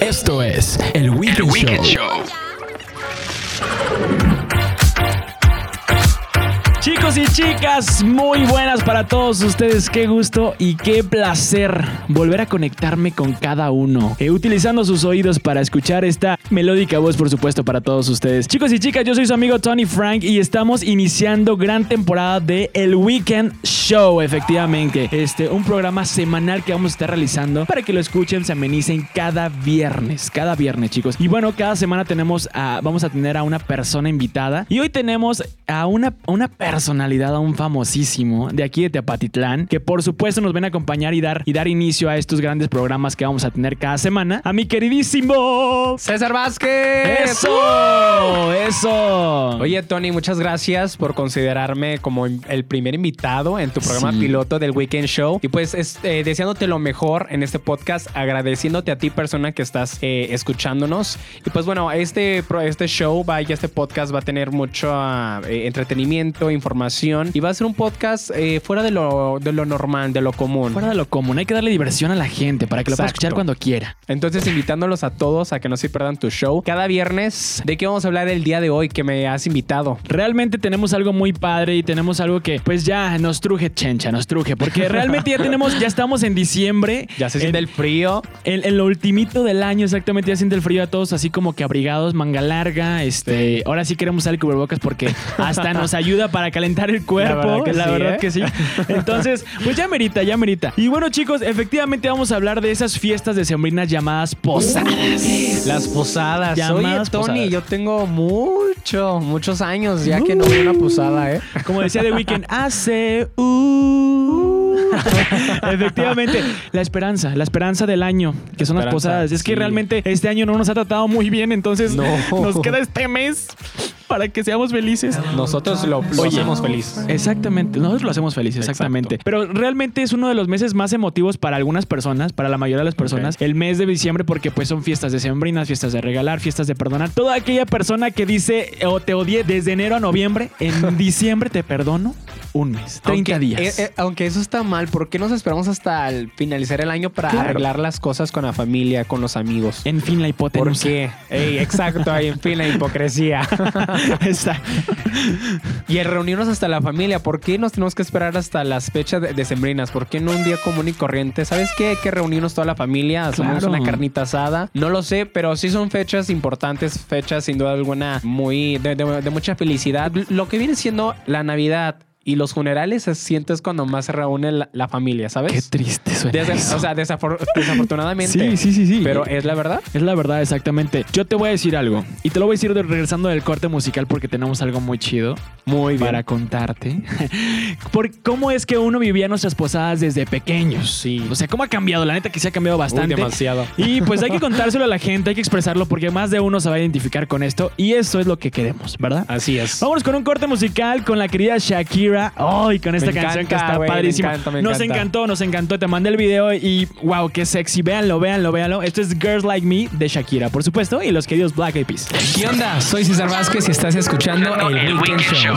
Esto es el Weekend, Show. Chicos y chicas, muy buenas para todos ustedes. Qué gusto y qué placer volver a conectarme con cada uno, eh, utilizando sus oídos para escuchar esta melódica voz, por supuesto, para todos ustedes. Chicos y chicas, yo soy su amigo Tony Frank y estamos iniciando gran temporada de El Weekend Show, efectivamente. Este, un programa semanal que vamos a estar realizando para que lo escuchen, se amenicen cada viernes, cada viernes, chicos. Y bueno, cada semana tenemos a, vamos a tener a una persona invitada y hoy tenemos a una, una personalidad, a un famosísimo de aquí de Tepatitlán, que por supuesto nos ven a acompañar y dar, y dar inicio a estos grandes programas que vamos a tener cada semana. A mi queridísimo César Vázquez. ¡Eso! ¡Eso! Oye, Tony, muchas gracias por considerarme como el primer invitado en tu programa Sí. piloto del Weekend Show. Y pues es- eh, deseándote lo mejor en este podcast, agradeciéndote a ti, persona que estás eh, escuchándonos. Y pues bueno, este, este show va y este podcast va a tener mucho ah, eh, entretenimiento, información. Y va a ser un podcast eh, fuera de lo, de lo normal, de lo común. Fuera de lo común, hay que darle diversión a la gente para que lo pueda escuchar cuando quiera. Entonces, invitándolos a todos a que no se pierdan tu show. Cada viernes, ¿de qué vamos a hablar el día de hoy que me has invitado? Realmente tenemos algo muy padre y tenemos algo que pues ya nos truje chencha, nos truje, porque realmente ya tenemos, ya estamos en diciembre. Ya se en, siente el frío. en, en lo ultimito del año, exactamente, ya siente el frío a todos así como que abrigados, manga larga, este, ahora sí queremos el cubrebocas porque hasta nos ayuda para calentar el cuerpo, la La verdad verdad que que sí, sí, ¿eh? Entonces, pues ya merita, ya merita. Y bueno, chicos, efectivamente vamos a hablar de esas fiestas decembrinas llamadas posadas. Las posadas. Llamadas Oye, Tony, posadas. yo tengo mucho, muchos años ya que no a una posada, ¿eh? Como decía The Weeknd, hace uh. Efectivamente, la esperanza, la esperanza del año, que son las posadas. Es que realmente este año no nos ha tratado muy bien, entonces No. nos queda este mes para que seamos felices. Nosotros lo, lo Oye. hacemos feliz. Exactamente, nosotros lo hacemos feliz, exactamente. Pero realmente es uno de los meses más emotivos para algunas personas, para la mayoría de las personas, el mes de diciembre, porque pues son fiestas decembrinas, fiestas de regalar, fiestas de perdonar. Toda aquella persona que dice o te odié desde enero a noviembre, en diciembre te perdono un mes, 30 aunque, días. eh, eh, aunque eso está mal, ¿por qué nos esperamos hasta el finalizar el año para Claro. arreglar las cosas con la familia, con los amigos? en fin, la ¿Por hipotenusa. qué? Ey, exacto, ahí en fin la hipocresía. Y el reunirnos hasta la familia, ¿por qué nos tenemos que esperar hasta las fechas de- decembrinas? ¿Por qué no un día común y corriente? ¿Sabes qué? Hay que reunirnos toda la familia, hacemos Claro. una carnita asada. No lo sé, pero sí son fechas importantes, fechas sin duda alguna muy de, de- de mucha felicidad. Lo que viene siendo la Navidad y los funerales se sientes cuando más se reúne la, la familia, ¿sabes? Qué triste suena eso. o sea, desafor- desafortunadamente. Sí, sí, sí, sí. Pero es la verdad. Es la verdad, exactamente. Yo te voy a decir algo. Y te lo voy a decir de- regresando del corte musical porque tenemos algo muy chido. Muy bien. Para contarte. Por cómo es que uno vivía nuestras posadas desde pequeños. Sí. O sea, cómo ha cambiado. La neta que se ha cambiado bastante. Uy, demasiado. Y pues hay que contárselo a la gente, hay que expresarlo porque más de uno se va a identificar con esto. Y eso es lo que queremos, ¿verdad? Así es. Vámonos con un corte musical con la querida Shakira. Ay, con esta Me canción que está me padrísima. encanta, me nos encanta. encantó, nos encantó. Te mandé el video y wow, qué sexy. Véanlo, véanlo, véanlo. Esto es Girls Like Me de Shakira, por supuesto, y los queridos Black Eyed Peas. ¿Qué onda? Soy César Vázquez y estás escuchando el, Weekend, Show.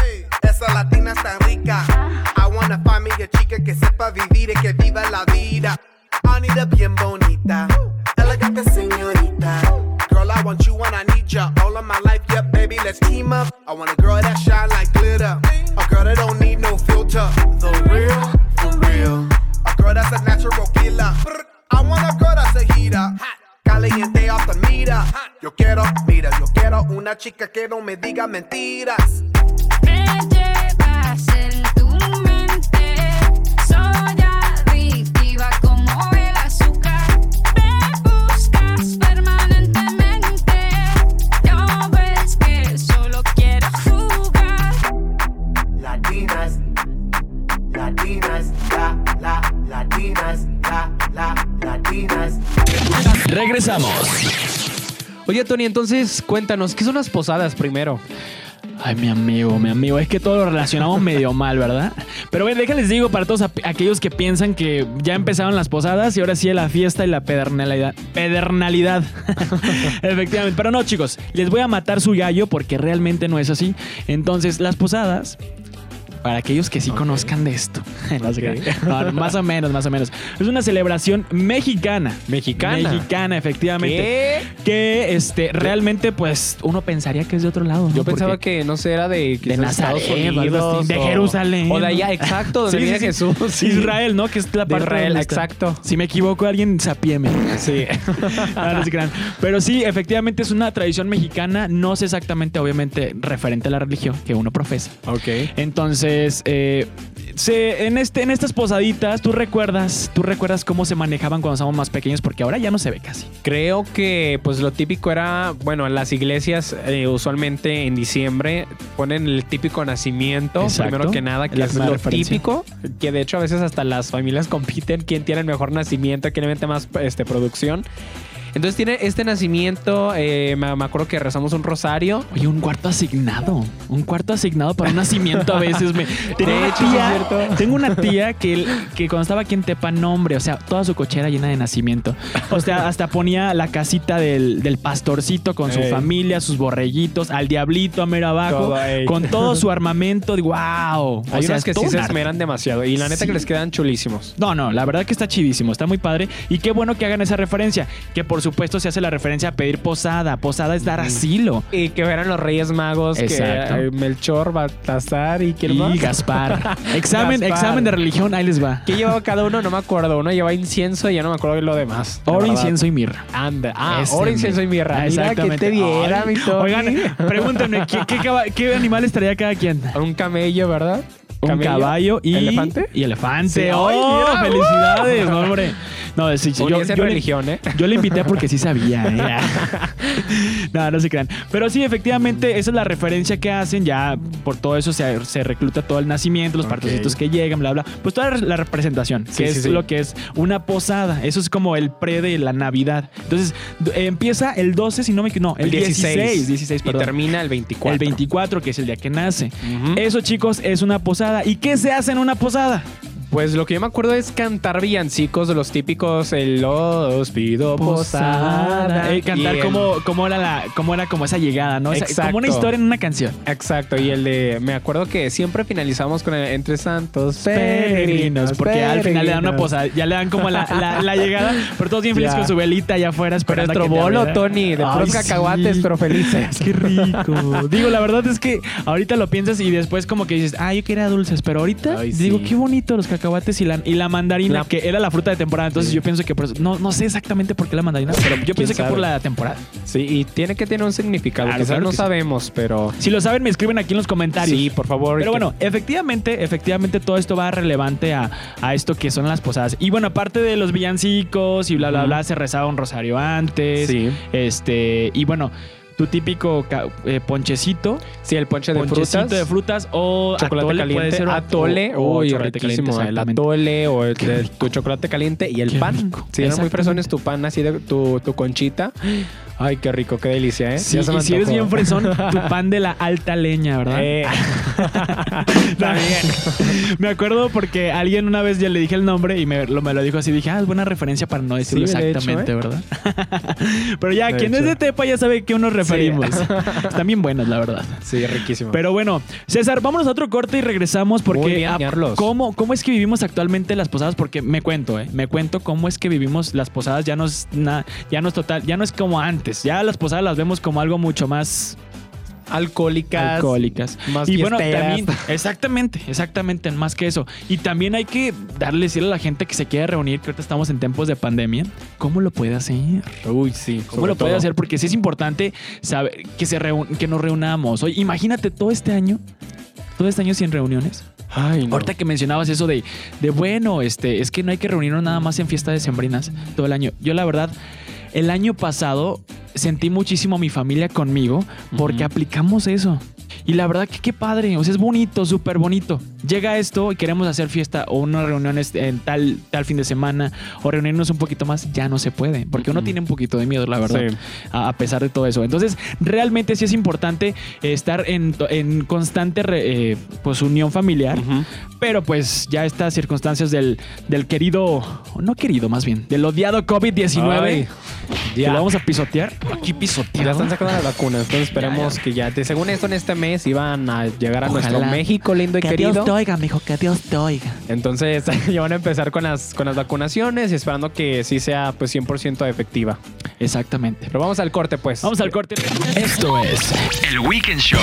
Oye, Tony, entonces cuéntanos, ¿qué son las posadas primero? Ay, mi amigo, mi amigo, es que todo lo relacionamos medio mal, ¿verdad? Pero bueno, déjales digo para todos aquellos que piensan que ya empezaron las posadas y ahora sí la fiesta y la pedernalidad. Pedernalidad. Efectivamente. Pero no, chicos, les voy a matar su gallo porque realmente no es así. Entonces, las posadas. Para aquellos que sí conozcan de esto. No, más o menos, más o menos. Es una celebración mexicana. Mexicana. Mexicana, efectivamente. ¿Qué? Que este, realmente, pues, uno pensaría que es de otro lado. ¿no? Yo pensaba Porque- que no sé, era de, de Nazaret, Unidos, de o- Jerusalén. O de allá, exacto, donde Sí, viene sí, sí. Jesús. sí. Israel, ¿no? Que es la De parte Israel, exacto. Si me equivoco, alguien sapieme. Sí. Ah, no se crean. Pero sí, efectivamente es una tradición mexicana. No sé exactamente, obviamente, referente a la religión que uno profesa. ok. Entonces, eh, se- en, este, en estas posaditas, ¿tú recuerdas, tú recuerdas cómo se manejaban cuando estábamos más pequeños? Porque ahora ya no se ve casi. Creo que pues lo típico era, bueno, en las iglesias eh, usualmente en diciembre ponen el típico nacimiento, Exacto. primero que nada, que la es lo referencia. típico, que de hecho a veces hasta las familias compiten quién tiene el mejor nacimiento, quién le mete más este, producción. Entonces tiene este nacimiento, eh, me, me acuerdo que rezamos un rosario. Oye, un cuarto asignado. Un cuarto asignado para un nacimiento a veces. Me... Tengo, una hecho, sí es tía, cierto. tengo una tía que, que cuando estaba aquí en Tepa, no, hombre, o sea, toda su cochera llena de nacimiento. O sea, hasta ponía la casita del, del pastorcito con su Ey. familia, sus borreguitos, al diablito a mero abajo, Todo, con todo su armamento. ¡Wow! Hay unas que sí se esmeran demasiado y la neta Sí. que les quedan chulísimos. No, no, la verdad que está chidísimo, está muy padre. Y qué bueno que hagan esa referencia. Que por supuesto se hace la referencia a pedir posada. Posada es dar asilo. Y que eran los Reyes Magos, Exacto. que eh, Melchor, Baltasar y quién Y. Gaspar. Examen, Gaspar. examen de religión, ahí les va. ¿Qué llevaba cada uno? No me acuerdo. Uno llevaba incienso y ya no me acuerdo de lo demás. Oro, incienso y mirra. Anda. Ah, oro, incienso y mirra. Mira, que exactamente. te viera, Ay, mi Tony. Oigan, pregúntenme, ¿qué, qué, qué animales traía cada quien? Un camello, ¿verdad? Un Camello. caballo y... ¿Elefante? Y elefante. Sí. ¡Oh, Ay, mira. felicidades! Hombre. No, sí, sí, en le- religión, ¿eh? Yo le invité porque sí sabía. ¿eh? no, no se crean. Pero sí, efectivamente, esa es la referencia que hacen. Ya por todo eso se, se recluta todo el nacimiento, los Ok. partecitos que llegan, bla, bla. Pues toda la representación, que sí, es sí. lo que es una posada. Eso es como el pre de la Navidad. Entonces, eh, empieza el 12, si no me equivoco. No, el 16. 16, y perdón. termina el 24. El 24, que es el día que nace. Eso, chicos, es una posada. ¿Y qué se hace en una posada? Pues lo que yo me acuerdo es cantar villancicos de los típicos, el los pido posada. Eh, cantar Y el- como, como, era la, como era como esa llegada, ¿no? Esa- como una Exacto. historia en una canción. Exacto, y el de, me acuerdo que siempre finalizamos con el entre santos peregrinos, porque al final le dan una posada, ya le dan como la, la- la llegada, pero todos bien felices con su velita allá afuera Pero esperando te bolo. Tony, de Ay, puros cacahuates, sí. pero felices. Qué rico. Digo, la verdad es que ahorita lo piensas y después como que dices, ah, yo quería dulces, pero ahorita Ay, digo, sí. qué bonito los cacahuates y la, y la mandarina, La- que era la fruta de temporada. Entonces yo pienso que por eso, no, no sé exactamente por qué la mandarina, pero yo pienso que sabe? por la temporada. Sí, y tiene que tener un significado. Claro, Quizás claro no que sí. sabemos, pero Si lo saben, me escriben aquí en los comentarios. sí, por favor. Pero que- bueno, efectivamente, efectivamente todo esto va relevante a, a esto que son las posadas. Y bueno, aparte de los villancicos y bla, bla, bla, se rezaba un rosario antes. Sí. Este, y bueno, tu típico eh, ponchecito, Sí, el ponche de ponchecito frutas. de frutas o chocolate atole caliente, puede ser o- atole, o- uy, chocolate caliente, riquísimo, el exactamente. atole o el, el- tu chocolate caliente y el Qué pan. rico. Si eran muy fresones tu pan así de tu, tu conchita. Ay, qué rico, qué delicia, ¿eh? Sí, y si eres bien fresón, tu pan de la alta leña, ¿verdad? Eh. También. me acuerdo porque alguien una vez ya le dije el nombre y me lo, me lo dijo así. Dije, ah, es buena referencia para no decirlo Sí, de hecho, exactamente, ¿eh? ¿verdad? Pero ya, De quien es de Tepa ya sabe a qué nos referimos. Están bien buenas, la verdad. Sí, riquísimo. Pero bueno, César, vámonos a otro corte y regresamos porque bien, Carlos. ¿cómo, ¿cómo es que vivimos actualmente las posadas? Porque me cuento, ¿eh? Me cuento cómo es que vivimos las posadas. Ya no es, na- ya no es total, ya no es como antes. Ya las posadas las vemos como algo mucho más alcohólicas. alcohólicas. más y bueno, también, exactamente, exactamente, más que eso. Y también hay que darle decirle a la gente que se quiere reunir, que ahorita estamos en tiempos de pandemia, ¿cómo lo puede hacer? Uy, sí. ¿Cómo lo puede hacer? Porque sí es importante saber que, se que nos reunamos. Oye, imagínate todo este año, todo este año sin reuniones. Ay, no. Ahorita que mencionabas eso de, de bueno, este, es que no hay que reunirnos nada más en fiestas decembrinas todo el año. Yo la verdad, el año pasado sentí muchísimo a mi familia conmigo porque aplicamos eso. Y la verdad que qué padre, o sea, es bonito, súper bonito. Llega esto y queremos hacer fiesta o una reunión este- en tal, tal fin de semana o reunirnos un poquito más, ya no se puede, porque uno tiene un poquito de miedo, la verdad, Sí. a, a pesar de todo eso. Entonces, realmente sí es importante estar en, to- en constante re- eh, pues, unión familiar, pero pues ya estas circunstancias del, del querido, no querido más bien, del odiado COVID-19, Ay, que ya. lo vamos a pisotear. Aquí Ya pisoteado. están sacando las vacunas, entonces esperemos que ya, de- según esto en este mes iban a llegar a nuestro. México lindo y querido. oiga, mijo, que Dios te oiga. Entonces ya van a empezar con las, con las vacunaciones y esperando que sí sea pues 100% efectiva. Exactamente. Pero vamos al corte pues. Vamos al corte. Esto es El Weekend Show.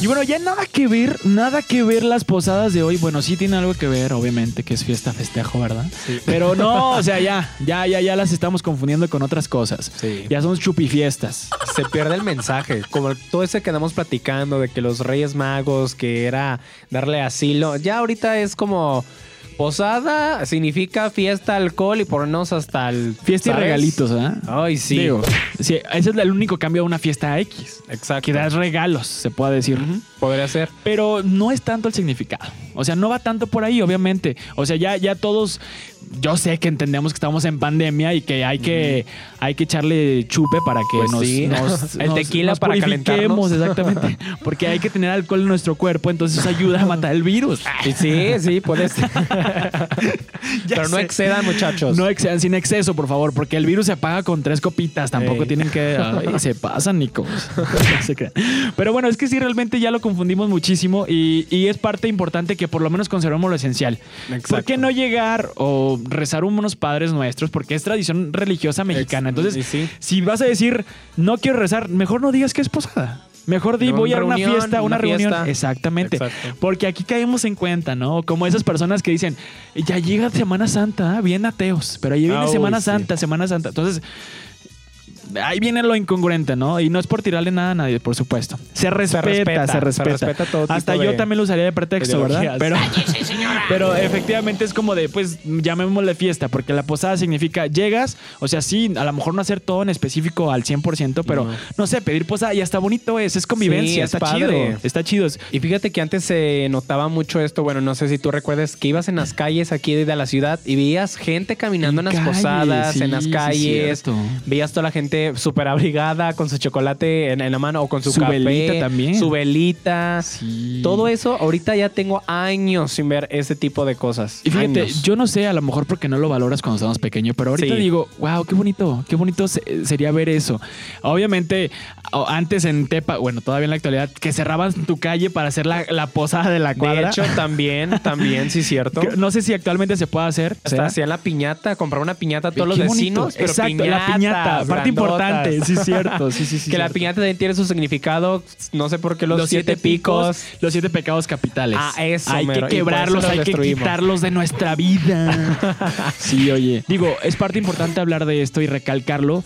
Y bueno, ya nada que ver, nada que ver las posadas de hoy. Bueno, sí tiene algo que ver, obviamente, que es fiesta, festejo, ¿verdad? Pero no, o sea, ya, ya, ya, ya las estamos confundiendo con otras cosas. Sí. Ya son chupifiestas. se pierde el mensaje. Como todo ese que andamos platicando de que los Reyes Magos, que era darle asilo, ya ahorita es como posada, significa fiesta, alcohol y ponernos hasta el. Fiesta y regalitos, ¿ah? Ay, sí. Digo, sí, ese es el único cambio a una fiesta X. Exacto. Que das regalos, se puede decir. Podría ser. Pero no es tanto el significado. O sea, no va tanto por ahí, obviamente. O sea, ya, ya todos, yo sé que entendemos que estamos en pandemia y que hay que, hay que echarle chupe para que Pues nos, sí. nos- El nos- tequila nos para calentarnos. exactamente. Porque hay que tener alcohol en nuestro cuerpo, entonces eso ayuda a matar el virus. Sí, sí, puede ser. Pero no excedan, muchachos. No excedan sin exceso, por favor, porque el virus se apaga con tres copitas. Tampoco Ey. tienen que. ay, se pasan, Nico. Pero bueno, es que sí, realmente ya lo confundimos muchísimo y, y es parte importante que por lo menos conservemos lo esencial. Exacto. ¿Por qué no llegar o rezar unos padres nuestros? Porque es tradición religiosa mexicana. Ex- Entonces, sí. si vas a decir no quiero rezar, mejor no digas que es posada. Mejor di, voy a una fiesta, una, una reunión. fiesta. Exactamente. Exacto. Porque aquí caemos en cuenta, ¿no? Como esas personas que dicen, ya llega Semana Santa, ¿ah? bien ateos, pero ahí viene Ah, Semana sí. Santa, Semana Santa. Entonces, ahí viene lo incongruente, ¿no? Y no es por tirarle nada a nadie, por supuesto. Se respeta, se respeta. respeta, se respeta todo Hasta tipo yo de- también lo usaría de pretexto, ¿verdad? Pero, pero efectivamente es como de, pues, llamémosle fiesta, porque la posada significa llegas, o sea, sí, a lo mejor no hacer todo en específico al 100%, pero No. no, sé, pedir posada y hasta bonito es, es convivencia, Sí, es está padre. chido, está chido. Y fíjate que antes se notaba mucho esto, bueno, no sé si tú recuerdas que ibas en las calles aquí de la ciudad y veías gente caminando en, En las calles, posadas, sí, en las calles, veías toda la gente súper abrigada con su chocolate en, en la mano o con su, Su café, velita también. su velita. Sí. Todo eso, ahorita ya tengo años sin ver ese tipo de cosas. Y fíjate, Años. yo no sé, a lo mejor porque no lo valoras cuando estabas pequeño, pero ahorita Sí. digo, wow, qué bonito, qué bonito se- sería ver eso. Obviamente, antes en Tepa, bueno, todavía en la actualidad, que cerraban tu calle para hacer la, la posada de la De cuadra. hecho, también, también, sí, cierto. No sé si actualmente se puede hacer. Hasta hacían la piñata, comprar una piñata a todos los Qué vecinos. pero Exacto, la piñata, parte. Importante, sí, cierto, sí, sí, sí. que la piñata también tiene su significado, no sé por qué los, siete, picos. los siete pecados capitales. Ah, eso, Hay mero, que quebrarlos, hay que quitarlos de nuestra vida. sí, oye. Digo, es parte importante hablar de esto y recalcarlo.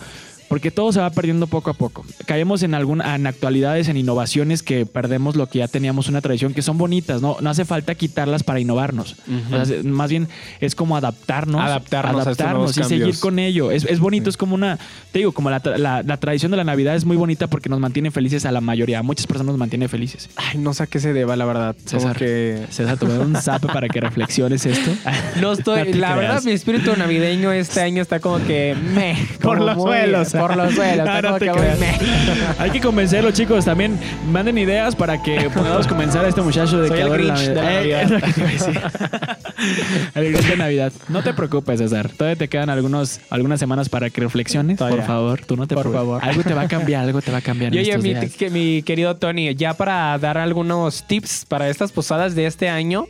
Porque todo se va perdiendo poco a poco. Caemos en algún, en actualidades, en innovaciones que perdemos lo que ya teníamos una tradición, que son bonitas, ¿no? No hace falta quitarlas para innovarnos. O sea, más bien es como adaptarnos. Adaptarnos a estos nuevos y seguir con ello. Es, es bonito, es como una. Te digo, como la, tra- la- la tradición de la Navidad es muy bonita porque nos mantiene felices a la mayoría. A muchas personas nos mantiene felices. Ay, no sé a qué se deba, la verdad. César, que... César, te voy a dar un zap para que reflexiones esto. No estoy, No la verdad, mi espíritu navideño este año está como que me, Por los suelos, Por los suelos. No te que Hay que convencerlo, chicos. También manden ideas para que podamos convencer a este muchacho de Soy que el Grinch de la Eh, Navidad. el Grinch de Navidad. No te preocupes, César. Todavía te quedan algunos, algunas semanas para que reflexiones. Todavía. Por favor, tú no te Por preocupes. favor. Algo te va a cambiar, algo te va a cambiar. Y en estos mi, días. que- mi querido Tony, ya para dar algunos tips para estas posadas de este año,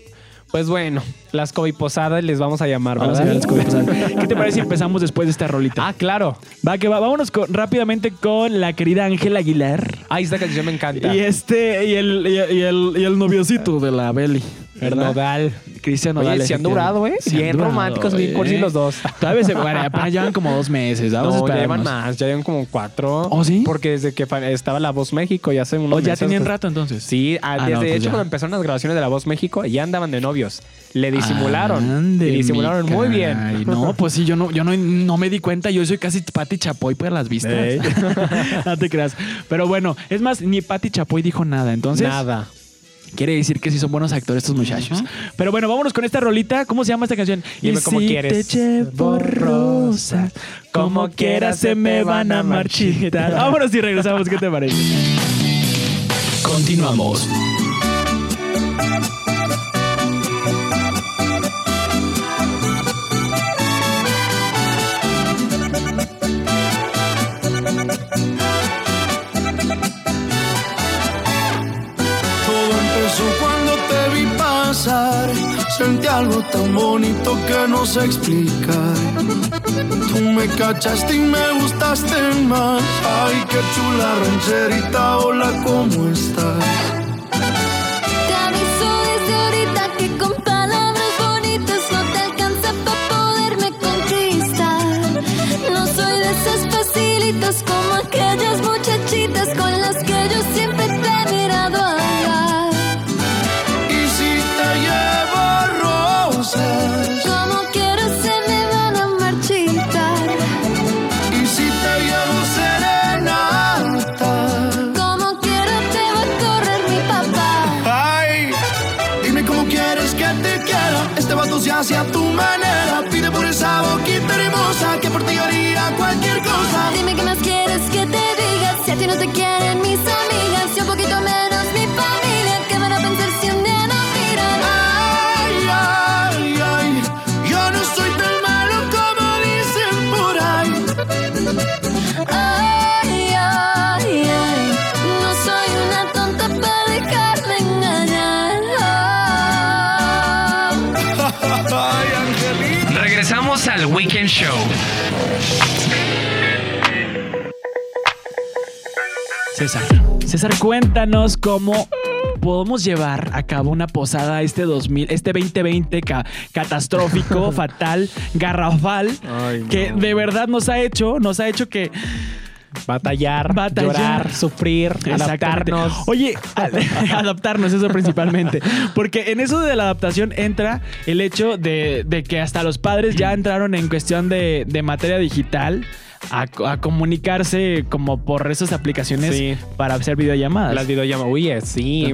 pues bueno, las COVID posadas les vamos a llamar, Vamos a ¿verdad? ver las cosas. ¿Qué te parece si empezamos después de esta rolita? Ah, claro. Va, que va. Vámonos con- rápidamente con la querida Ángela Aguilar. Ah, esta canción me encanta. Y este, y el, y, y el, y el noviocito de la Beli. ¿Verdad? Nodal. Cristian Nodal. se han durado, ¿eh? Se han Bien durado, románticos, bien cursi los dos. Todavía se, bueno, apenas llevan como dos meses. Vamos a no, ya llevan más, ya llevan como cuatro. ¿Oh, sí? Porque desde que estaba La Voz México ya hace unos ¿O ya meses, tenían pues, rato entonces? Sí, ah, Ah, desde no, pues hecho ya. cuando empezaron las grabaciones de La Voz México ya andaban de novios. Le disimularon. Ande, y disimularon muy bien. No, pues sí, yo no, yo no, no me di cuenta. Yo soy casi Pati Chapoy por las vistas. No te creas. Pero bueno, es más, ni Pati Chapoy dijo nada. Entonces, Nada. Quiere decir que sí son buenos actores estos muchachos. Pero bueno, vámonos con esta rolita. ¿Cómo se llama esta canción? Dime Y cómo si quieres. Te llevo rosas, como quieras se me van a marchitar. Vámonos y regresamos. ¿Qué te parece? Continuamos. Algo tan bonito que no sé explicar. Tú me cachaste y me gustaste más. Ay, qué chula rancherita, hola, ¿cómo estás? Te aviso desde ahorita que con palabras bonitas no te alcanza para poderme conquistar. No soy de esas facilitas como al Weekend Show. César. César, cuéntanos cómo podemos llevar a cabo una posada este 2000, este 2020 ca- catastrófico, fatal, garrafal, Ay, no. que de verdad nos ha hecho, nos ha hecho que Batallar, Batallar. llorar, sufrir, adaptarnos. Oye, adaptarnos, eso principalmente. Porque en eso de la adaptación entra el hecho de, de que hasta los padres ya entraron en cuestión de, de materia digital. A, co- a comunicarse como por esas aplicaciones Sí. para hacer videollamadas. Las videollamadas. Uy, eh, sí.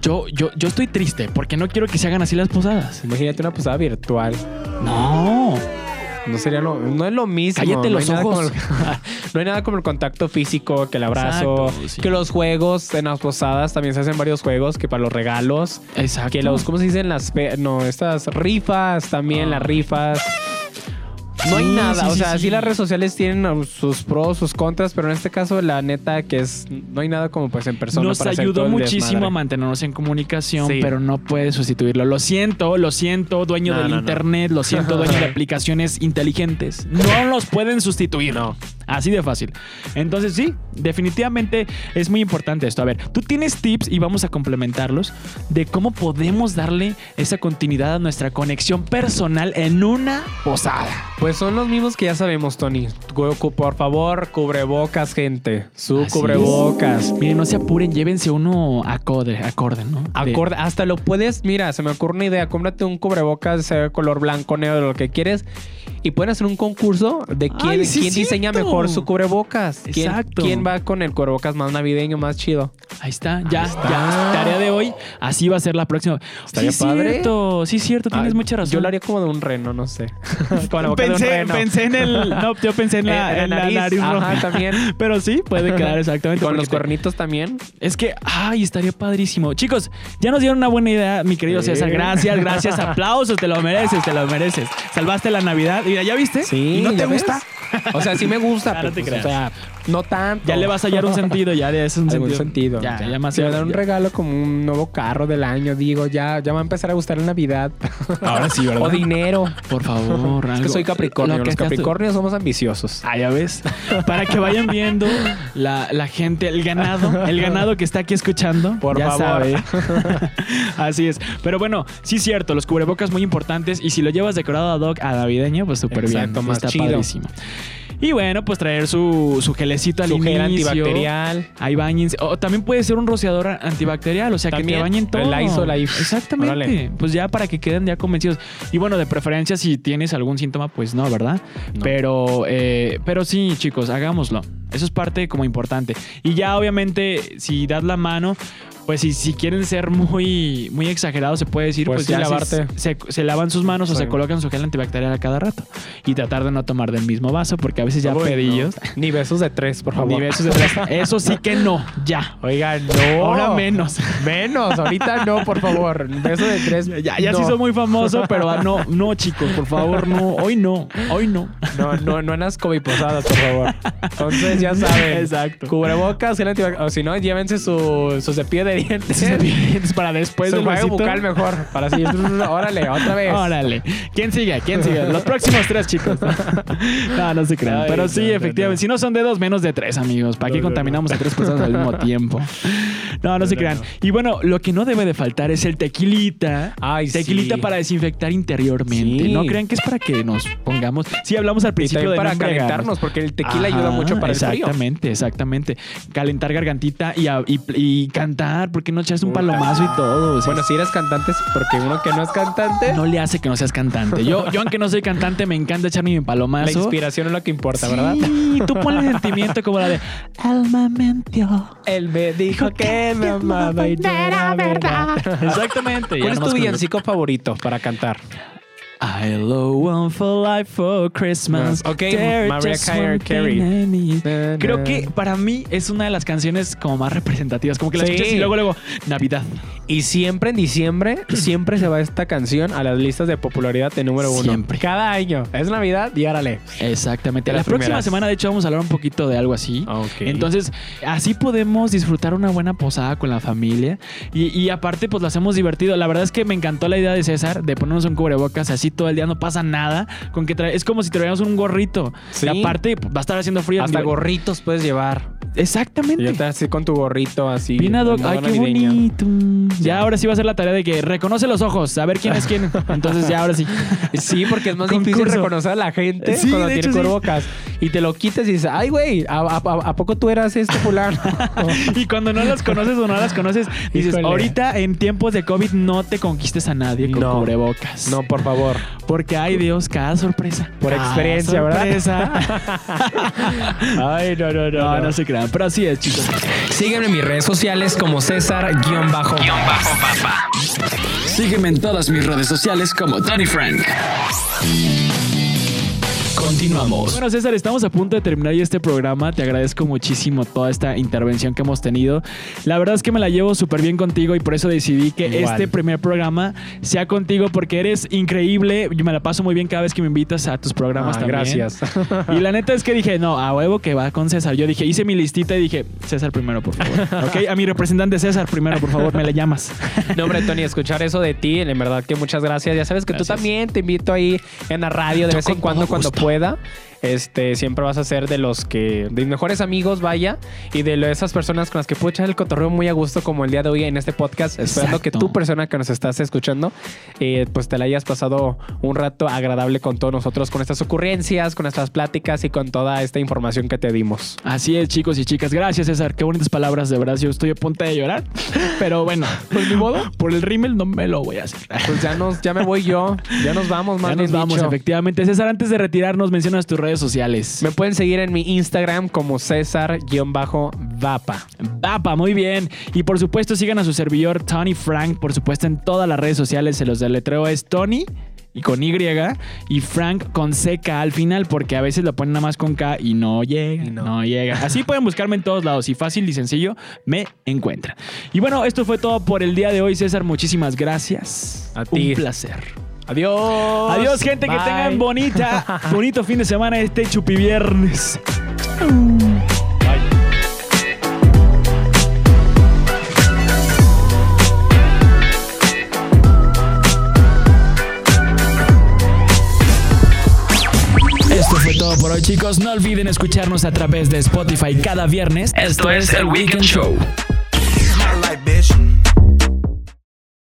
Yo, yo, yo estoy triste porque no quiero que se hagan así las posadas. Imagínate una posada virtual. No. No sería lo, no es lo mismo. Cállate los ojos. el- no hay nada como el contacto físico, que el abrazo, Exacto, sí. que los juegos en las posadas también se hacen varios juegos que para los regalos, Exacto. que los, ¿cómo se dicen las, no, estas rifas también, las rifas. No hay Sí, nada, sí, o sea, sí. sí. las redes sociales tienen uh, sus pros, sus contras, pero en este caso la neta que es, no hay nada como pues en persona Nos para hacer todo ayudó muchísimo a mantenernos en comunicación, pero no puede sustituirlo. Lo siento, lo siento, dueño No, del no, no. internet, lo siento, dueño de aplicaciones inteligentes. No los pueden sustituir. No. Así de fácil. Entonces, sí, definitivamente es muy importante esto. A ver, tú tienes tips y vamos a complementarlos de cómo podemos darle esa continuidad a nuestra conexión personal en una posada. Pues son los mismos que ya sabemos, Tony. Por favor, cubrebocas, gente. Su Así cubrebocas. Miren, no se apuren, llévense uno acorde, acorde, ¿no? De- Acorde, hasta lo puedes, mira, se me ocurre una idea, cómprate un cubrebocas, de color blanco, negro, lo que quieres, y pueden hacer un concurso de quién, Ay, sí quién diseña cierto. mejor su cubrebocas. ¿Quién, Exacto. quién va con el cubrebocas más navideño, más chido? Ahí está, ya, ya. Tarea de hoy. Así va a ser la próxima. Estaría sí, padre. cierto, sí, cierto, tienes Ah, mucha razón. Yo lo haría como de un reno, no sé. Con la boca de un pensé, reno. pensé en el. No, yo pensé en la, Eh, en la nariz, Ajá, roja. también. Pero sí, puede quedar exactamente. Con los te- cuernitos también. Es que, ay, estaría padrísimo. Chicos, ya nos dieron una buena idea, mi querido Sí. César. Gracias, gracias. Aplausos, te lo mereces, te lo mereces. Salvaste la Navidad. Mira, ¿ya viste? Sí. ¿Y no te gusta? O sea, sí me gusta, Ah, pero no te pues, o sea, no tanto. Ya le vas a hallar un sentido, ya de eso un Algún sentido. sentido. Ya, ya, más. Se va a dar un ya. regalo como un nuevo carro del año, digo, ya, ya va a empezar a gustar en Navidad. Ahora sí, ¿verdad? o dinero. Por favor, Es que algo- soy Capricornio. lo que Los seas tú. Capricornios somos ambiciosos. Ah, ya ves. Para que vayan viendo la, la gente, el ganado, el ganado que está aquí escuchando. Por ya favor. sabe. Así es. Pero bueno, sí es cierto, los cubrebocas muy importantes. Y si lo llevas decorado ad hoc a navideño, pues súper bien. Más está chido. padrísimo. Y bueno, pues traer su, su gelecito al Su gel inicio. antibacterial. Ahí bañense. O también puede ser un rociador antibacterial, o sea, que te También, bañen todo. el Lysol ahí. Exactamente. Órale. Pues ya para que queden ya convencidos. Y bueno, de preferencia, si tienes algún síntoma, pues no, ¿verdad? No. Pero, eh, pero sí, chicos, hagámoslo. Eso es parte como importante. Y ya, obviamente, si das la mano. Pues si, si quieren ser muy, muy exagerados, se puede decir, Pues pues, sí, ya se- lavarte. Se, se lavan sus manos o Sí. se colocan su gel antibacterial a cada rato. Y tratar de no tomar del mismo vaso, porque a veces ya Uy, pedillos. no. Ni besos de tres, por favor. Ni besos de tres. Eso sí que no, ya. Oigan, no. Ahora menos. Menos, ahorita no, por favor. Beso de tres. Ya, ya no. se hizo muy famoso, pero ah, no, no, chicos, por favor, no. Hoy no, hoy no. No, no, no en las posadas, por favor. Entonces, ya saben. Exacto. Cubrebocas, gel antibacterial. O si no, llévense su, su cepillo de dientes. Es para después del besito. bucal mejor. Para así. Órale, otra vez. Órale. ¿Quién sigue? ¿Quién sigue? Los próximos tres, chicos. No, no se crean. Ay, Pero sí, no, efectivamente. no. Si no son dedos, menos de tres, amigos. ¿Para qué contaminamos a tres personas al mismo tiempo? No, no se crean. Y bueno, lo que no debe de faltar es el tequilita. Ay, tequilita sí. para desinfectar interiormente. Sí. No crean que es para que nos pongamos. Sí, hablamos al principio de para calentarnos, porque el tequila ayuda mucho para el frío. Exactamente, exactamente. Calentar gargantita y- y cantar, porque no echarse un palomazo y todo. o sea, Bueno, si eres cantante, porque uno que no es cantante, no le hace que no seas cantante. Yo, yo aunque no soy cantante, me encanta echarme mi la palomazo. inspiración es lo que importa, ¿verdad? Sí, tú ponle sentimiento como la de Alma mentió. Él me dijo que me amaba y no era verdad. Exactamente. ¿Cuál es tu villancico favorito para cantar? I love one for life for Christmas. Ok, There's Mariah just Carey- one Carey. thing I need. Na, Creo que para mí es una de las canciones como más representativas. Como que la Sí. escuchas y luego, luego, Navidad. Y siempre en diciembre, siempre se va esta canción a las listas de popularidad de número uno. Siempre. Cada año. Es Navidad y árale. Exactamente. De La las próxima primeras. semana, de hecho, vamos a hablar un poquito de algo así. Ok. Entonces, así podemos disfrutar una buena posada con la familia. Y, y aparte, pues lo hacemos divertido. La verdad es que me encantó la idea de César de ponernos un cubrebocas así todo el día, no pasa nada. Con que es como si traíamos un gorrito. Sí. Y aparte, pues, va a estar haciendo frío. Hasta Digo, gorritos puedes llevar. Y Exactamente. ya te así con tu gorrito así. Ay, qué navideño. bonito. Ya ahora sí va a ser la tarea de que reconoce los ojos, a ver quién es quién. Entonces ya ahora sí. Sí, porque es más difícil Concurso. reconocer a la gente Sí, cuando tiene sí. cubrebocas. Y te lo quitas y dices, ay, güey, ¿a, a- a- a poco tú eras este fulano? Y cuando no las conoces o no las conoces, dices, Híjole. ahorita en tiempos de COVID no te conquistes a nadie con No. cubrebocas. no, por favor. Porque, ay Dios, cada sorpresa. Por Cada experiencia, ¿verdad? sorpresa. Ay, no, no, no, no se crean. Pero así es, chicos. Sígueme en mis redes sociales como César-Papa. Sígueme en todas mis redes sociales como Tony Frank. Continuamos. Bueno, César, estamos a punto de terminar ya este programa. Te agradezco muchísimo toda esta intervención que hemos tenido. La verdad es que me la llevo súper bien contigo y por eso decidí que Igual. este primer programa sea contigo porque eres increíble. Yo me la paso muy bien cada vez que me invitas a tus programas Ah, también. gracias. Y la neta es que dije, no, a huevo que va con César. Yo dije, hice mi listita y dije, César primero, por favor. ok, a mi representante César primero, por favor, me le llamas. No, hombre, Tony, escuchar eso de ti, en verdad que muchas gracias. Ya sabes que tú también te invito ahí en la radio de Yo vez en cuando, cuando gusto. Pueda. Este, siempre vas a ser de los que, de mis mejores amigos, vaya, y de esas personas con las que puedo echar el cotorreo muy a gusto, como el día de hoy en este podcast. Esperando que tú, persona que nos estás escuchando, eh, pues te la hayas pasado un rato agradable con todos nosotros, con estas ocurrencias, con nuestras pláticas y con toda esta información que te dimos. Así es, chicos y chicas. Gracias, César. Qué bonitas palabras, de verdad. Yo estoy a punto de llorar. Pero bueno, pues ni modo. Por el rímel no me lo voy a hacer. Pues ya nos, ya me voy yo, ya nos vamos, más Ya nos vamos, dicho. efectivamente. César, antes de retirarnos, mencionas tus redes sociales. Me pueden seguir en mi Instagram como César-B Vapa. Vapa, muy bien. Y por supuesto, sigan a su servidor Tony Frank, por supuesto, en todas las redes sociales. Se los deletreo es Tony y con Y y Frank con CK al final, porque a veces lo ponen nada más con K y no llega, Y no. no. llega. Así pueden buscarme en todos lados y fácil y sencillo me encuentran. Y bueno, esto fue todo por el día de hoy, César. Muchísimas gracias. A ti. Un placer. Adiós. Adiós, gente, que tengan bonita, bonito fin de semana este chupi viernes. Esto fue todo por hoy, chicos. No olviden escucharnos a través de Spotify cada viernes. Esto es el Weekend Show.